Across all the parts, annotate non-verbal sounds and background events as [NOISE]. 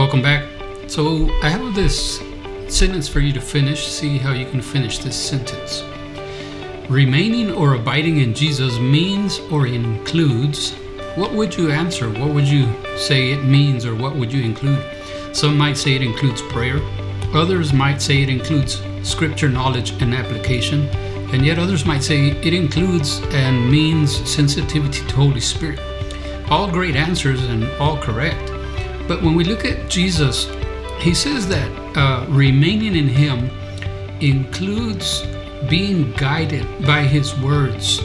Welcome back. So, I have this sentence for you to finish. See how you can finish this sentence. Remaining or abiding in Jesus means or includes. What would you answer? What would you say it means or what would you include? Some might say it includes prayer. Others might say it includes scripture knowledge and application. And yet others might say it includes and means sensitivity to Holy Spirit. All great answers and all correct. But when we look at Jesus, he says that uh, remaining in him includes being guided by his words.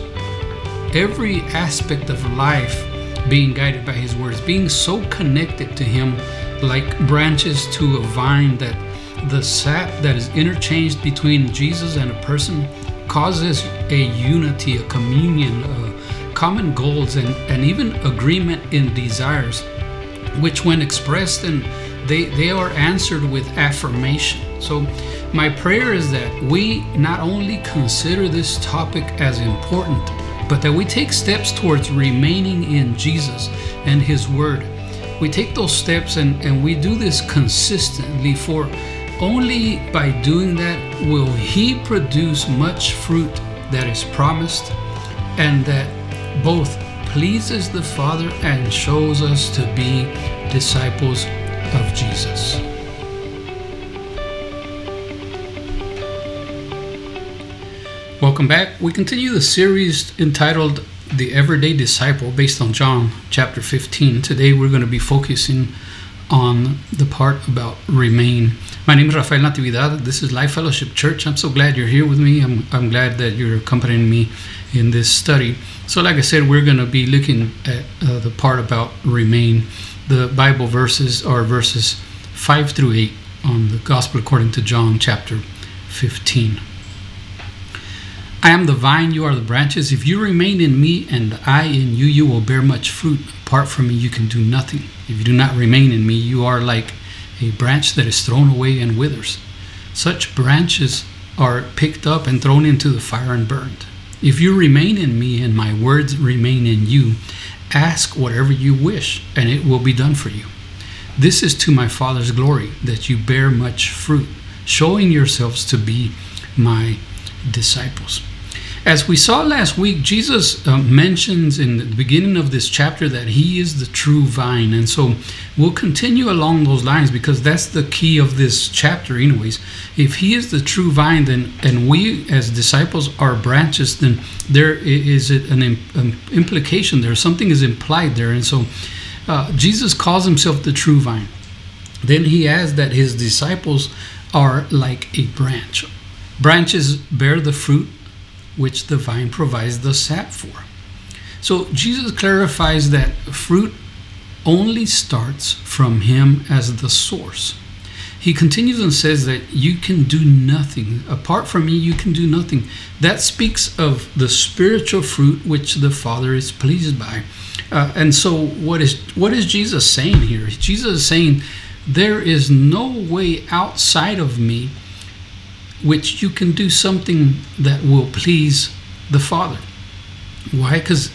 Every aspect of life being guided by his words, being so connected to him like branches to a vine that the sap that is interchanged between Jesus and a person causes a unity, a communion, uh, common goals, and, and even agreement in desires, which, when expressed, and they, they are answered with affirmation. So, my prayer is that we not only consider this topic as important, but that we take steps towards remaining in Jesus and His Word. We take those steps and, and we do this consistently for only by doing that will He produce much fruit that is promised and that both pleases the Father and shows us to be disciples of Jesus. Welcome back. We continue the series entitled The Everyday Disciple based on John chapter 15. Today we're going to be focusing on the part about remain. My name is Rafael Natividad. This is Life Fellowship Church. I'm so glad you're here with me. I'm, I'm glad that you're accompanying me in this study. So, like I said, we're going to be looking at uh, the part about remain. The Bible verses are verses 5 through 8 on the Gospel according to John chapter 15. I am the vine, you are the branches. If you remain in me and I in you, you will bear much fruit. Apart from me, you can do nothing. If you do not remain in me, you are like a branch that is thrown away and withers. Such branches are picked up and thrown into the fire and burned. If you remain in me and my words remain in you, ask whatever you wish, and it will be done for you. This is to my Father's glory, that you bear much fruit, showing yourselves to be my disciples. As we saw last week, Jesus uh, mentions in the beginning of this chapter that he is the true vine. And so we'll continue along those lines because that's the key of this chapter, anyways. If he is the true vine, then and we as disciples are branches, then there is it an implication there. Something is implied there. And so uh, Jesus calls himself the true vine. Then he adds that his disciples are like a branch. Branches bear the fruit which the vine provides the sap for. So Jesus clarifies that fruit only starts from Him as the source. He continues and says that you can do nothing. Apart from me, you can do nothing. That speaks of the spiritual fruit which the Father is pleased by. Uh, and so, what is what is Jesus saying here? Jesus is saying there is no way outside of me which you can do something that will please the Father. Why? Because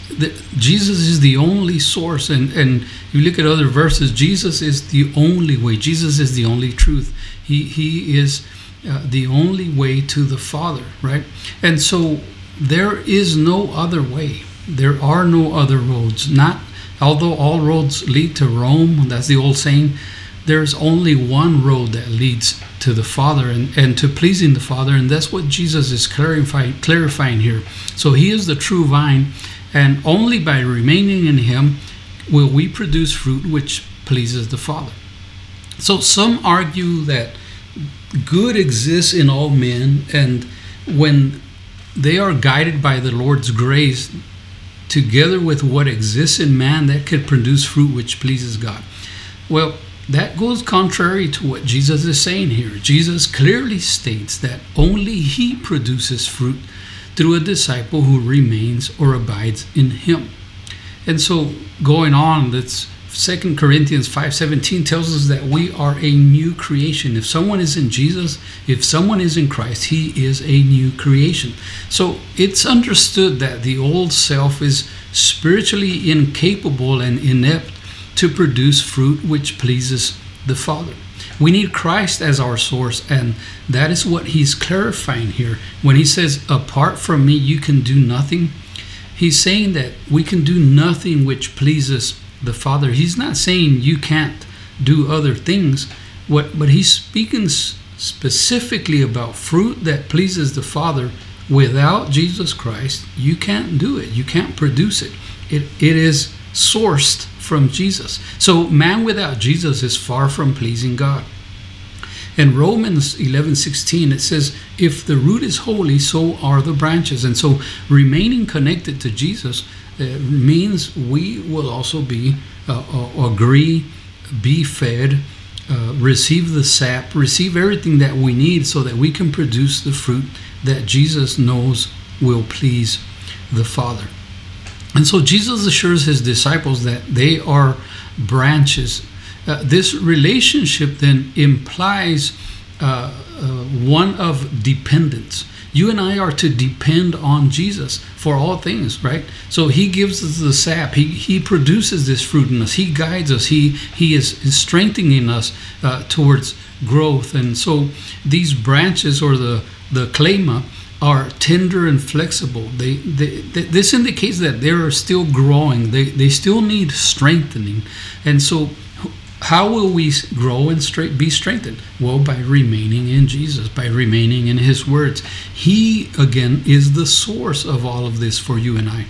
Jesus is the only source, and and you look at other verses. Jesus is the only way. Jesus is the only truth. He he is uh, the only way to the Father, right? And so there is no other way. There are no other roads. Not although all roads lead to Rome. That's the old saying there's only one road that leads to the Father and, and to pleasing the Father, and that's what Jesus is clarifying, clarifying here. So he is the true vine, and only by remaining in him will we produce fruit which pleases the Father. So some argue that good exists in all men, and when they are guided by the Lord's grace, together with what exists in man, that could produce fruit which pleases God. Well, that goes contrary to what Jesus is saying here. Jesus clearly states that only he produces fruit through a disciple who remains or abides in him. And so going on, that's 2 Corinthians 5:17 tells us that we are a new creation. If someone is in Jesus, if someone is in Christ, he is a new creation. So it's understood that the old self is spiritually incapable and inept to produce fruit which pleases the Father. We need Christ as our source, and that is what he's clarifying here. When he says, Apart from me, you can do nothing, he's saying that we can do nothing which pleases the Father. He's not saying you can't do other things. What, but he's speaking specifically about fruit that pleases the Father. Without Jesus Christ, you can't do it. You can't produce it. It, it is sourced from Jesus. So man without Jesus is far from pleasing God. In Romans 11:16 it says if the root is holy so are the branches and so remaining connected to Jesus uh, means we will also be uh, uh, agree be fed uh, receive the sap receive everything that we need so that we can produce the fruit that Jesus knows will please the Father. And so Jesus assures his disciples that they are branches. Uh, this relationship then implies uh, uh, one of dependence. You and I are to depend on Jesus for all things, right? So He gives us the sap. He, he produces this fruit in us. He guides us. He He is, strengthening us uh, towards growth. And so these branches or the the klema are tender and flexible. They, they, they, this indicates that they're still growing. They, they still need strengthening. And so, how will we grow and straight, be strengthened? Well, by remaining in Jesus, by remaining in His words. He, again, is the source of all of this for you and I.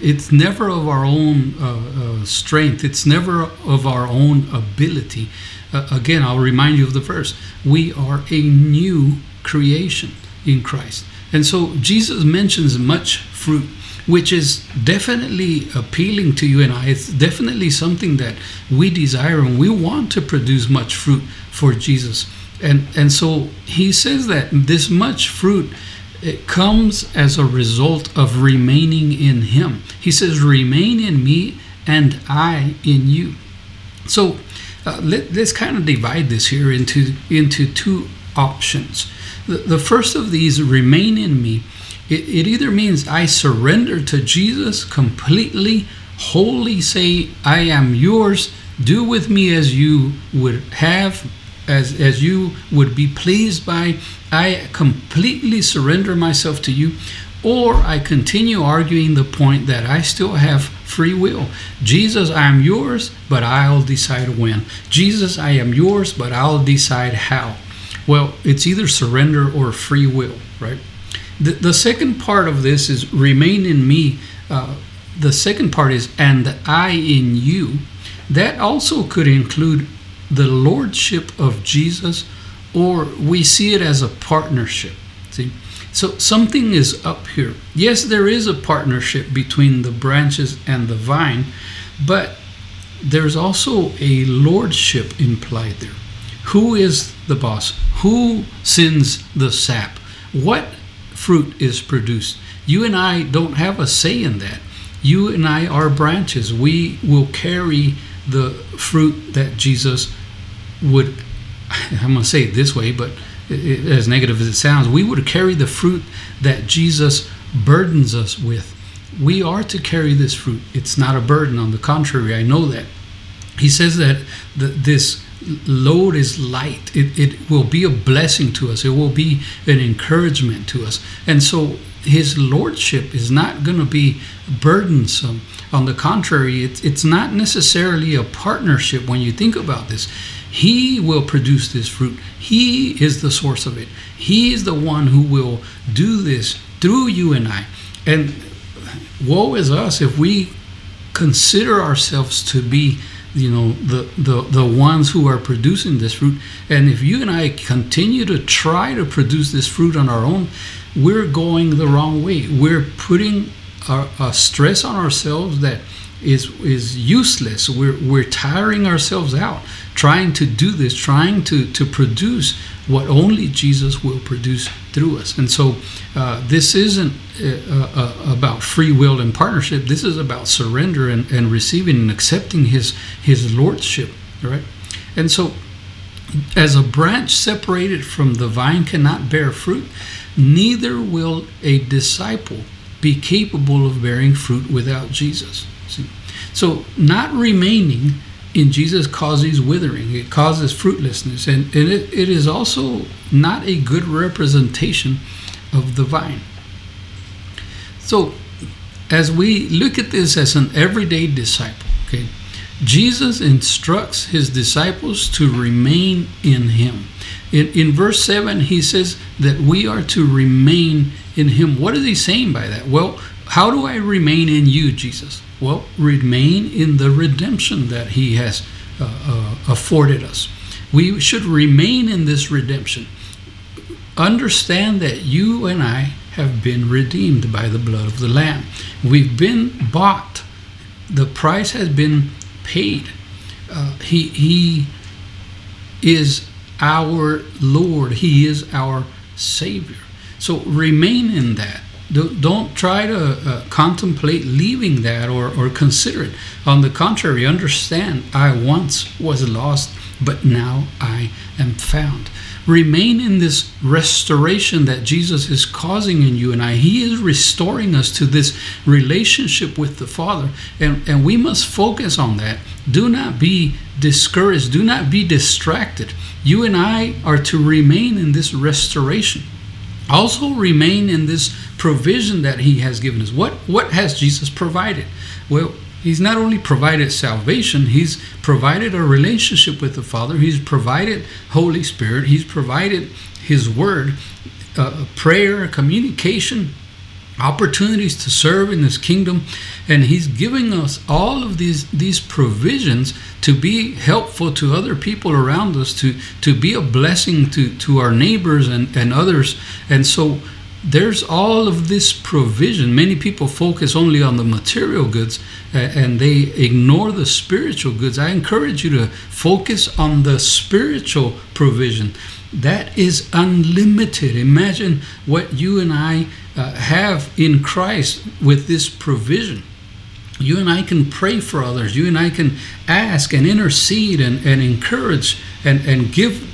It's never of our own uh, uh, strength, it's never of our own ability. Uh, again, I'll remind you of the verse. We are a new creation in Christ. And so Jesus mentions much fruit, which is definitely appealing to you and I. It's definitely something that we desire and we want to produce much fruit for Jesus. And, and so he says that this much fruit it comes as a result of remaining in him. He says, Remain in me and I in you. So uh, let, us kind of divide this here into, into two options. The, first of these, remain in me, it, it either means I surrender to Jesus completely, wholly say, I am yours, do with me as you would have, as, as you would be pleased by. I completely surrender myself to you, or I continue arguing the point that I still have free will. Jesus, I am yours, but I'll decide when. Jesus, I am yours, but I'll decide how. Well, it's either surrender or free will, right? The, the second part of this is remain in me. Uh, the second part is and I in you. That also could include the lordship of Jesus, or we see it as a partnership. See? So something is up here. Yes, there is a partnership between the branches and the vine, but there's also a lordship implied there. Who is the boss? Who sends the sap? What fruit is produced? You and I don't have a say in that. You and I are branches. We will carry the fruit that Jesus would, [LAUGHS] I'm going to say it this way, but it, as negative as it sounds, we would carry the fruit that Jesus burdens us with. We are to carry this fruit. It's not a burden. On the contrary, I know that. He says that the, this load is light. It, it will be a blessing to us. It will be an encouragement to us. And so his lordship is not going to be burdensome. On the contrary, it, it's not necessarily a partnership when you think about this. He will produce this fruit. He is the source of it. He is the one who will do this through you and I. And woe is us if we consider ourselves to be you know the, the the ones who are producing this fruit. And if you and i continue to try to produce this fruit on our own we're going the wrong way. We're putting a, a stress on ourselves that is is useless. We're we're tiring ourselves out trying to do this trying to to produce what only Jesus will produce through us. And so uh, this isn't uh, uh, about free will and partnership. This is about surrender and, and receiving and accepting His His lordship. Right. And so, as a branch separated from the vine cannot bear fruit, neither will a disciple be capable of bearing fruit without Jesus. See? So, not remaining in Jesus causes withering, it causes fruitlessness, and, and it, it is also not a good representation of the vine. So, as we look at this as an everyday disciple, okay, Jesus instructs his disciples to remain in him. In, in verse 7, he says that we are to remain in him. What is he saying by that? Well, how do I remain in you, Jesus? Well, remain in the redemption that He has uh, uh, afforded us. We should remain in this redemption. Understand that you and I have been redeemed by the blood of the Lamb. We've been bought. The price has been paid. Uh, he, he is our Lord. He is our Savior. So remain in that. Don't try to uh, contemplate leaving that or, or consider it. On the contrary, understand I once was lost, but now I am found. Remain in this restoration that Jesus is causing in you and I. He is restoring us to this relationship with the Father, and, and we must focus on that. Do not be discouraged, do not be distracted. You and I are to remain in this restoration also remain in this provision that he has given us. What what has jesus provided? Well he's not only provided salvation he's provided a relationship with the father he's provided holy spirit he's provided his word uh, prayer communication opportunities to serve in his kingdom and he's giving us all of these these provisions to be helpful to other people around us to to be a blessing to to our neighbors and and others. And so there's all of this provision. Many people focus only on the material goods and they ignore the spiritual goods. I encourage you to focus on the spiritual provision. That is unlimited. Imagine what you and i uh, have in Christ with this provision. You and I can pray for others. You and I can ask and intercede and, and encourage and, and give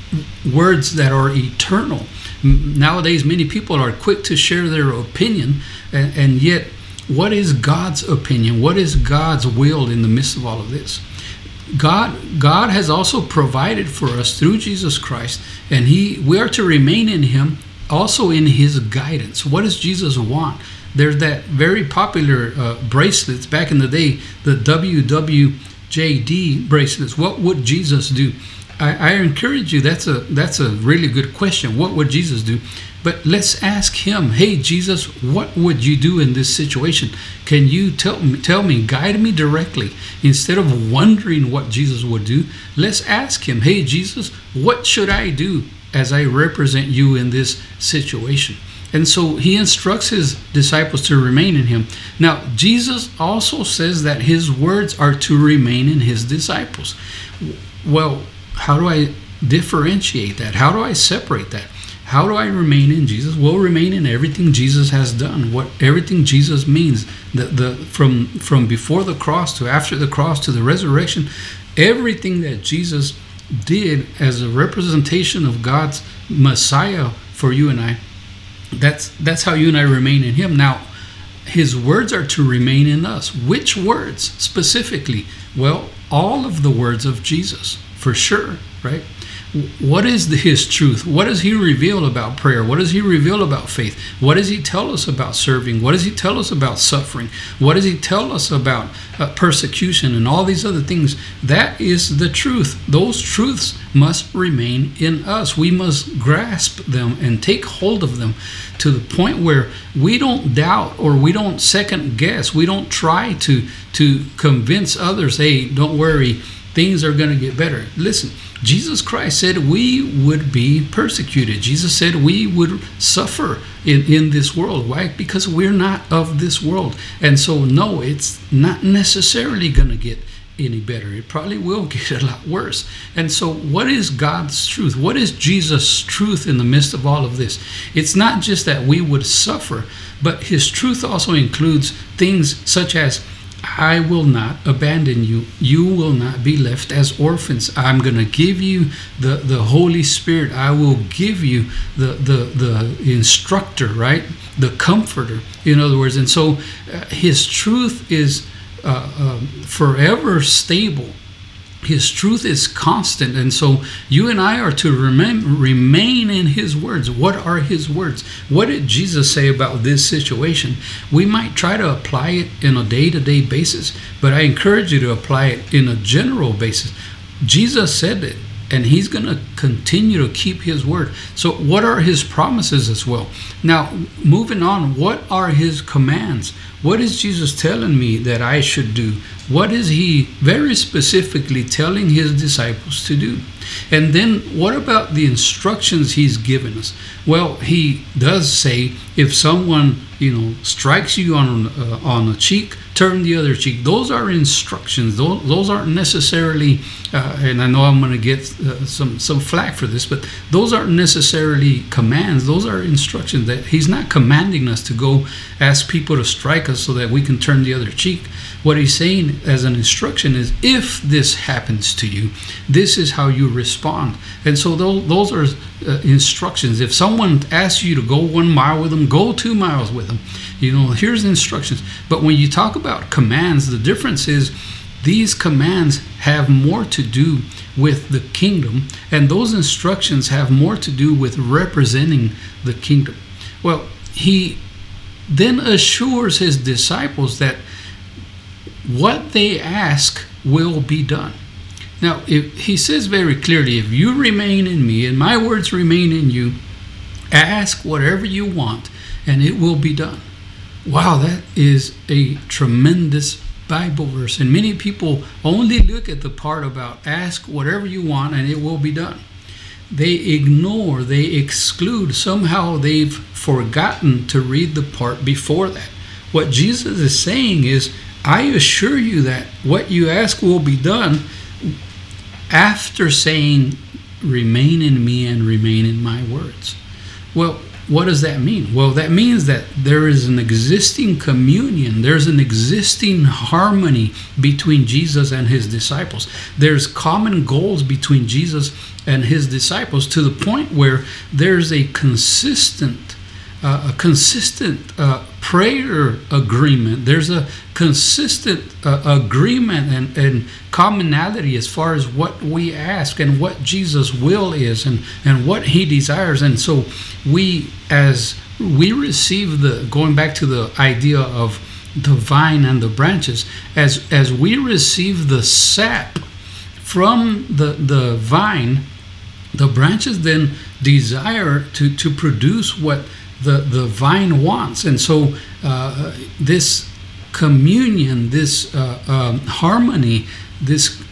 words that are eternal. Nowadays, many people are quick to share their opinion, and, and yet, what is God's opinion? What is God's will in the midst of all of this? God God has also provided for us through Jesus Christ and he we are to remain in him also in his guidance. What does Jesus want? There's that very popular uh, bracelets back in the day, the WWJD bracelets. What would Jesus do? I, I encourage you. That's a that's a really good question. What would Jesus do? But let's ask him. Hey, Jesus, what would you do in this situation? Can you tell me, tell me, guide me directly instead of wondering what Jesus would do? Let's ask him. Hey, Jesus, what should I do? As I represent you in this situation. And so he instructs his disciples to remain in him. Now, Jesus also says that his words are to remain in his disciples. Well, how do I differentiate that? How do I separate that? How do I remain in Jesus? Well, remain in everything Jesus has done. What everything Jesus means, the, the from from before the cross to after the cross to the resurrection, everything that Jesus did as a representation of God's Messiah for you and I. That's that's how you and I remain in Him. Now, His words are to remain in us. Which words specifically? Well, all of the words of Jesus, for sure, right? What is the, his truth? What does he reveal about prayer? What does he reveal about faith? What does he tell us about serving? What does he tell us about suffering? What does he tell us about uh, persecution and all these other things? That is the truth. Those truths must remain in us. We must grasp them and take hold of them to the point where we don't doubt or we don't second guess. We don't try to to convince others, "Hey, don't worry, things are going to get better." Listen, Jesus Christ said we would be persecuted. Jesus said we would suffer in, in this world. Why? Because we're not of this world. And so, no, it's not necessarily going to get any better. It probably will [LAUGHS] get a lot worse. And so, what is God's truth? What is Jesus' truth in the midst of all of this? It's not just that we would suffer, but His truth also includes things such as I will not abandon you. You will not be left as orphans. I'm going to give you the, the Holy Spirit. I will give you the, the, the instructor, right? The comforter, in other words. And so uh, his truth is uh, um, forever stable. His truth is constant and so you and i are to remain remain in his words. What are his words? What did jesus say about this situation? We might try to apply it in a day-to-day basis but i encourage you to apply it in a general basis. Jesus said it and he's going to continue to keep his word. So, what are his promises as well? Now, moving on, what are his commands? What is Jesus telling me that I should do? What is he very specifically telling his disciples to do? And then, what about the instructions he's given us? Well, he does say if someone, you know, strikes you on uh, on a cheek, turn the other cheek. Those are instructions. Those, those aren't necessarily, uh, and I know I'm going to get uh, some some flack for this, but those aren't necessarily commands. Those are instructions. That he's not commanding us to go ask people to strike us so that we can turn the other cheek. What he's saying as an instruction is, if this happens to you, this is how you respond. And so those, those are uh, instructions. If someone asks you to go one mile with them, go two miles with them. You know, here's the instructions. But when you talk about commands, the difference is these commands have more to do with the kingdom, and those instructions have more to do with representing the kingdom. Well, he then assures his disciples that what they ask will be done. Now, if, he says very clearly, if you remain in me and my words remain in you, ask whatever you want and it will be done. Wow, that is a tremendous Bible verse. And many people only look at the part about ask whatever you want and it will be done. They ignore, they exclude, somehow they've forgotten to read the part before that. What Jesus is saying is, I assure you that what you ask will be done after saying, Remain in me and remain in my words. Well, what does that mean? Well, that means that there is an existing communion, there's an existing harmony between Jesus and his disciples. There's common goals between Jesus and his disciples to the point where there's a consistent uh, a consistent uh, prayer agreement. There's a consistent uh, agreement and, and commonality as far as what we ask and what Jesus' will is and, and what he desires. And so we, as we receive the, going back to the idea of the vine and the branches, as, as we receive the sap from the, the vine, the branches then desire to, to produce what the, the vine wants. And so uh, this communion, this uh, um, harmony, this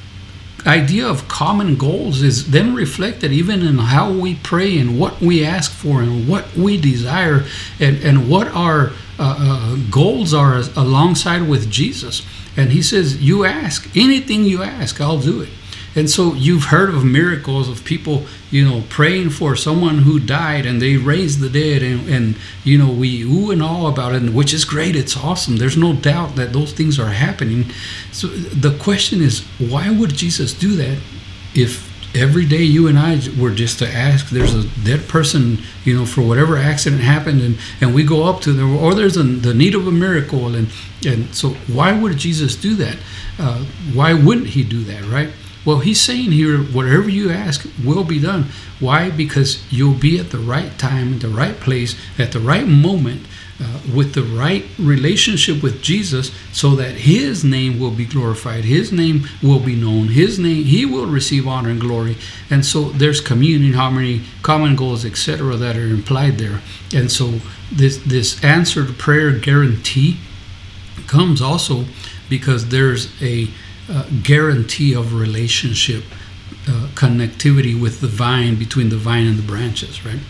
idea of common goals is then reflected even in how we pray and what we ask for and what we desire and, and what our uh, uh, goals are alongside with Jesus. And he says, You ask, anything you ask, I'll do it. And so you've heard of miracles of people, you know, praying for someone who died and they raised the dead, and, and you know, we ooh and all about it, which is great. It's awesome. There's no doubt that those things are happening. So the question is, why would Jesus do that if every day you and I were just to ask, there's a dead person, you know, for whatever accident happened, and, and we go up to them, or there's a, the need of a miracle, and and so why would Jesus do that? Uh, why wouldn't he do that, right? Well, he's saying here, whatever you ask will be done. Why? Because you'll be at the right time, in the right place, at the right moment, uh, with the right relationship with Jesus, so that His name will be glorified, His name will be known, His name He will receive honor and glory. And so there's communion, harmony, common goals, etc., that are implied there. And so this this answered prayer guarantee comes also because there's a uh, guarantee of relationship uh, connectivity with the vine between the vine and the branches right?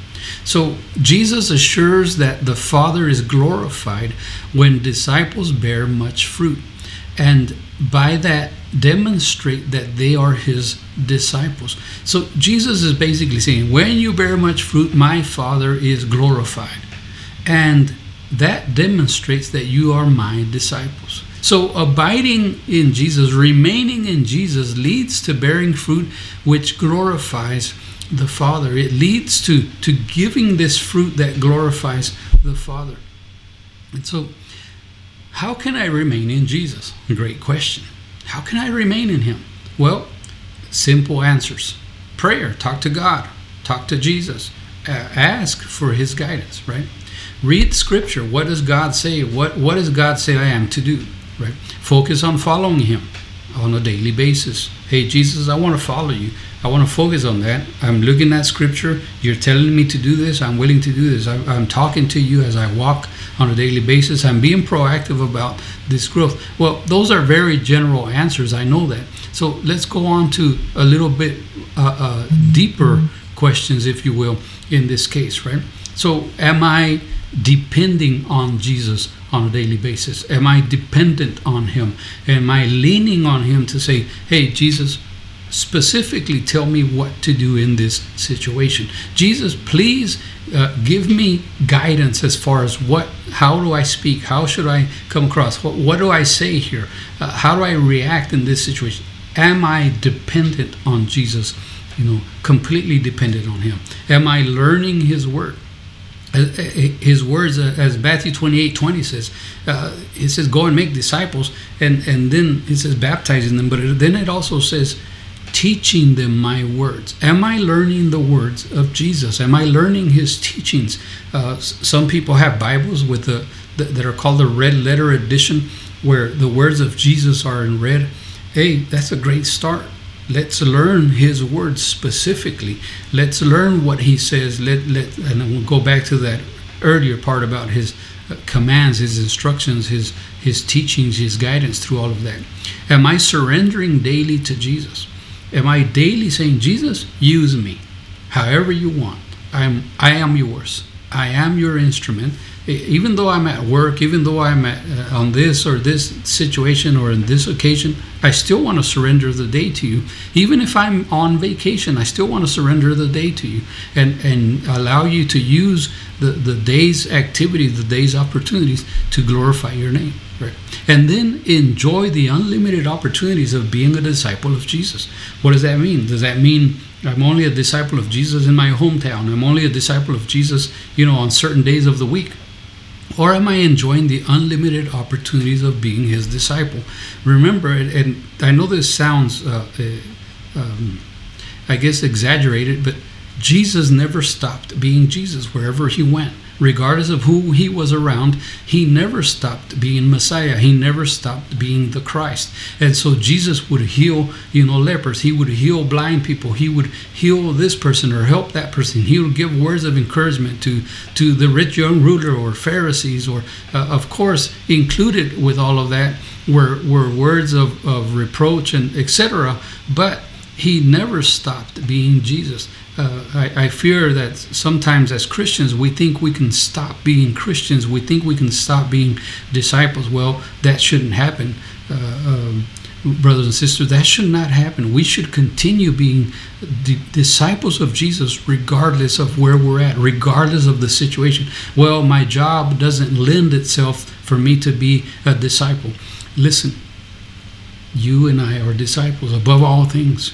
So jesus assures that the father is glorified when disciples bear much fruit and by that demonstrate that they are his disciples. So jesus is basically saying when you bear much fruit my father is glorified and that demonstrates that you are my disciples so, abiding in Jesus, remaining in Jesus, leads to bearing fruit which glorifies the Father. It leads to, to giving this fruit that glorifies the Father. And so, how can I remain in Jesus? Great question. How can I remain in Him? Well, simple answers. Prayer, talk to God, talk to Jesus, uh, ask for His guidance, right? Read Scripture. What does God say? What What does God say I am to do? Right. Focus on following Him on a daily basis. Hey, Jesus, I want to follow you. I want to focus on that. I'm looking at Scripture. You're telling me to do this. I'm willing to do this. I'm, I'm talking to you as I walk on a daily basis. I'm being proactive about this growth. Well, those are very general answers. I know that. So let's go on to a little bit uh, uh, deeper questions, if you will, in this case, right? So, am I depending on Jesus on a daily basis? Am I dependent on Him? Am I leaning on Him to say, hey, Jesus, specifically tell me what to do in this situation? Jesus, please uh, give me guidance as far as what, how do I speak? How should I come across? What, what do I say here? Uh, how do I react in this situation? Am I dependent on Jesus? You know, completely dependent on Him. Am I learning His word? Uh, his words, uh, as Matthew 28 20 says, uh, it says, Go and make disciples, and, and then it says, baptizing them, but then it also says, teaching them my words. Am I learning the words of Jesus? Am I learning his teachings? Uh, some people have Bibles with the, the, that are called the red letter edition, where the words of Jesus are in red. Hey, that's a great start. Let's learn his words specifically. Let's learn what he says. Let, let, and we'll go back to that earlier part about his uh, commands, his instructions, his, his teachings, his guidance through all of that. Am I surrendering daily to Jesus? Am I daily saying, Jesus, use me however you want? I'm, I am yours. I am your instrument even though I'm at work, even though I'm at, uh, on this or this situation or in this occasion, I still want to surrender the day to you. Even if I'm on vacation, I still want to surrender the day to you and, and allow you to use the, the day's activity, the day's opportunities to glorify your name. Right. And then enjoy the unlimited opportunities of being a disciple of Jesus. What does that mean? Does that mean I'm only a disciple of Jesus in my hometown? I'm only a disciple of Jesus, you know, on certain days of the week? Or am I enjoying the unlimited opportunities of being his disciple? Remember, and I know this sounds, uh, uh, um, I guess, exaggerated, but Jesus never stopped being Jesus wherever he went regardless of who he was around, he never stopped being Messiah. He never stopped being the Christ. And so Jesus would heal, you know, lepers. He would heal blind people. He would heal this person or help that person. He would give words of encouragement to to the rich young ruler or Pharisees, or uh, of course included with all of that were were words of, of reproach and etc. But he never stopped being Jesus uh, I, I, fear that sometimes as Christians we think we can stop being Christians. We think we can stop being disciples. Well, that shouldn't happen, uh, um, brothers and sisters. That should not happen. We should continue being the disciples of Jesus regardless of where we're at, regardless of the situation. Well, my job doesn't lend itself for me to be a disciple. Listen, you and I are disciples above all things.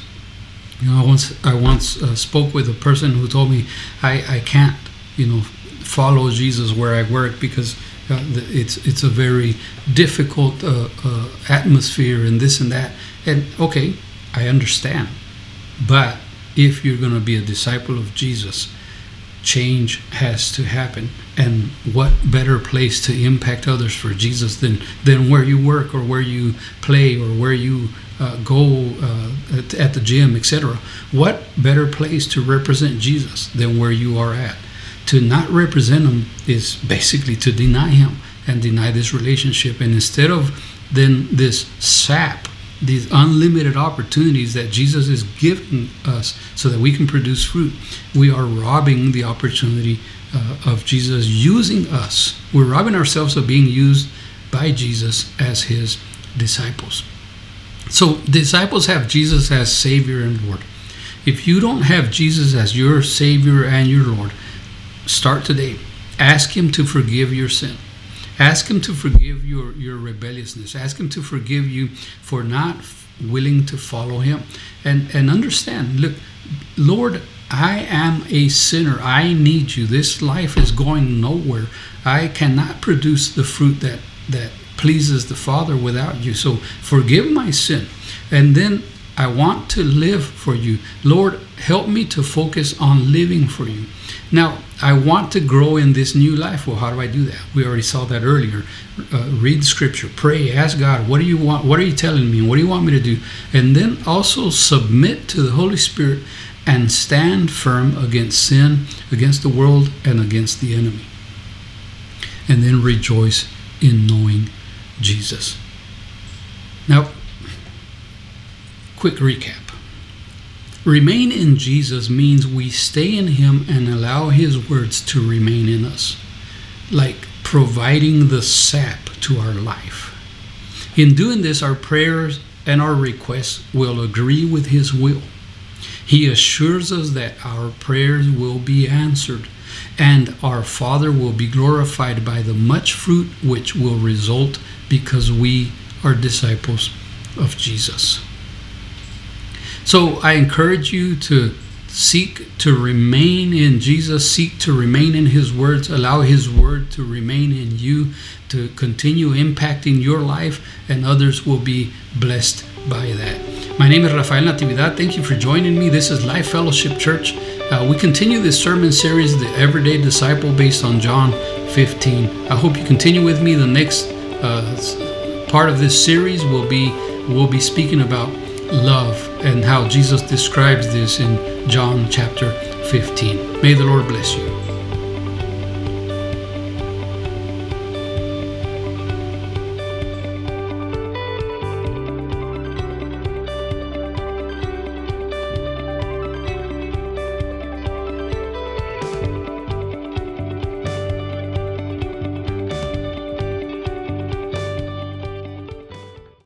You know, I once I once uh, spoke with a person who told me I, I can't, you know, follow Jesus where I work because uh, it's it's a very difficult uh, uh, atmosphere and this and that. And okay, I understand, but if you're going to be a disciple of Jesus, change has to happen. And what better place to impact others for Jesus than than where you work or where you play or where you uh, go uh, at, at, the gym, etc. What better place to represent Jesus than where you are at? To not represent Him is basically to deny Him and deny this relationship. And instead of then this sap, these unlimited opportunities that Jesus is giving us so that we can produce fruit, we are robbing the opportunity uh, of Jesus using us. We're robbing ourselves of being used by Jesus as His disciples. So disciples have Jesus as Savior and Lord. If you don't have Jesus as your Savior and your Lord, start today. Ask Him to forgive your sin. Ask Him to forgive your, your rebelliousness. Ask Him to forgive you for not willing to follow Him. And, and understand, look, Lord, I am a sinner. I need you. This life is going nowhere. I cannot produce the fruit that, that pleases the Father without you. So forgive my sin. And then I want to live for you. Lord, help me to focus on living for you. Now, I want to grow in this new life. Well, how do I do that? We already saw that earlier. Uh, read scripture, pray, ask God, what do you want? What are you telling me? What do you want me to do? And then also submit to the Holy Spirit and stand firm against sin, against the world, and against the enemy. And then rejoice in knowing Jesus. Now, quick recap. Remain in Jesus means we stay in Him and allow His words to remain in us, like providing the sap to our life. In doing this, our prayers and our requests will agree with His will. He assures us that our prayers will be answered and our Father will be glorified by the much fruit which will result because we are disciples of Jesus. So I encourage you to seek to remain in Jesus, seek to remain in His words, allow His word to remain in you, to continue impacting your life, and others will be blessed by that. My name is Rafael Natividad. Thank you for joining me. This is Life Fellowship Church. Uh, we continue this sermon series, The Everyday Disciple, based on John 15. I hope you continue with me. The next uh, part of this series will be we'll be speaking about love and how Jesus describes this in John chapter 15. May the Lord bless you.